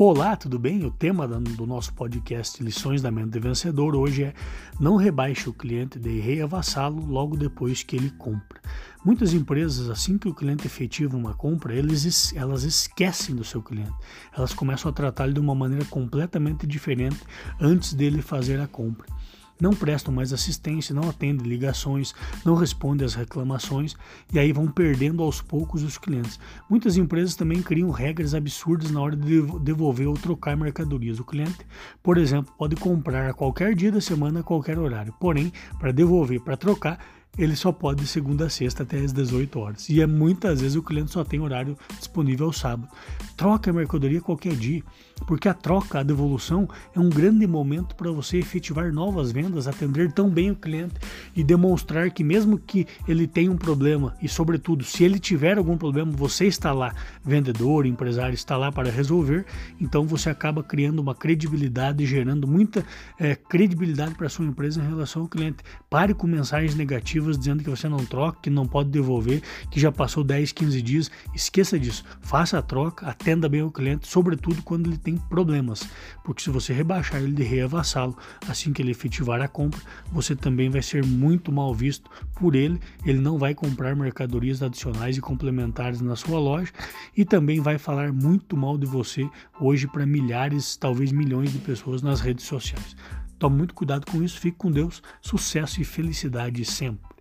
Olá, tudo bem? O tema do nosso podcast Lições da Mente Vencedor hoje é Não rebaixe o cliente de rei a vassalo logo depois que ele compra. Muitas empresas, assim que o cliente efetiva uma compra, eles, elas esquecem do seu cliente. Elas começam a tratá-lo de uma maneira completamente diferente antes dele fazer a compra não prestam mais assistência, não atendem ligações, não respondem às reclamações e aí vão perdendo aos poucos os clientes. Muitas empresas também criam regras absurdas na hora de devolver ou trocar mercadorias. O cliente, por exemplo, pode comprar a qualquer dia da semana, a qualquer horário, porém, para devolver, para trocar, ele só pode de segunda a sexta até as 18 horas. E é muitas vezes o cliente só tem horário disponível ao sábado. Troca a mercadoria qualquer dia, porque a troca, a devolução é um grande momento para você efetivar novas vendas, atender tão bem o cliente e demonstrar que mesmo que ele tenha um problema e sobretudo se ele tiver algum problema, você está lá, vendedor, empresário está lá para resolver, então você acaba criando uma credibilidade, gerando muita é, credibilidade para sua empresa em relação ao cliente. Pare com mensagens negativas negativas dizendo que você não troca, que não pode devolver, que já passou 10, 15 dias. Esqueça disso. Faça a troca, atenda bem o cliente, sobretudo quando ele tem problemas. Porque se você rebaixar ele de vassalo, assim que ele efetivar a compra, você também vai ser muito mal visto por ele. Ele não vai comprar mercadorias adicionais e complementares na sua loja e também vai falar muito mal de você hoje para milhares, talvez milhões de pessoas nas redes sociais. Tome muito cuidado com isso, fique com Deus, sucesso e felicidade sempre.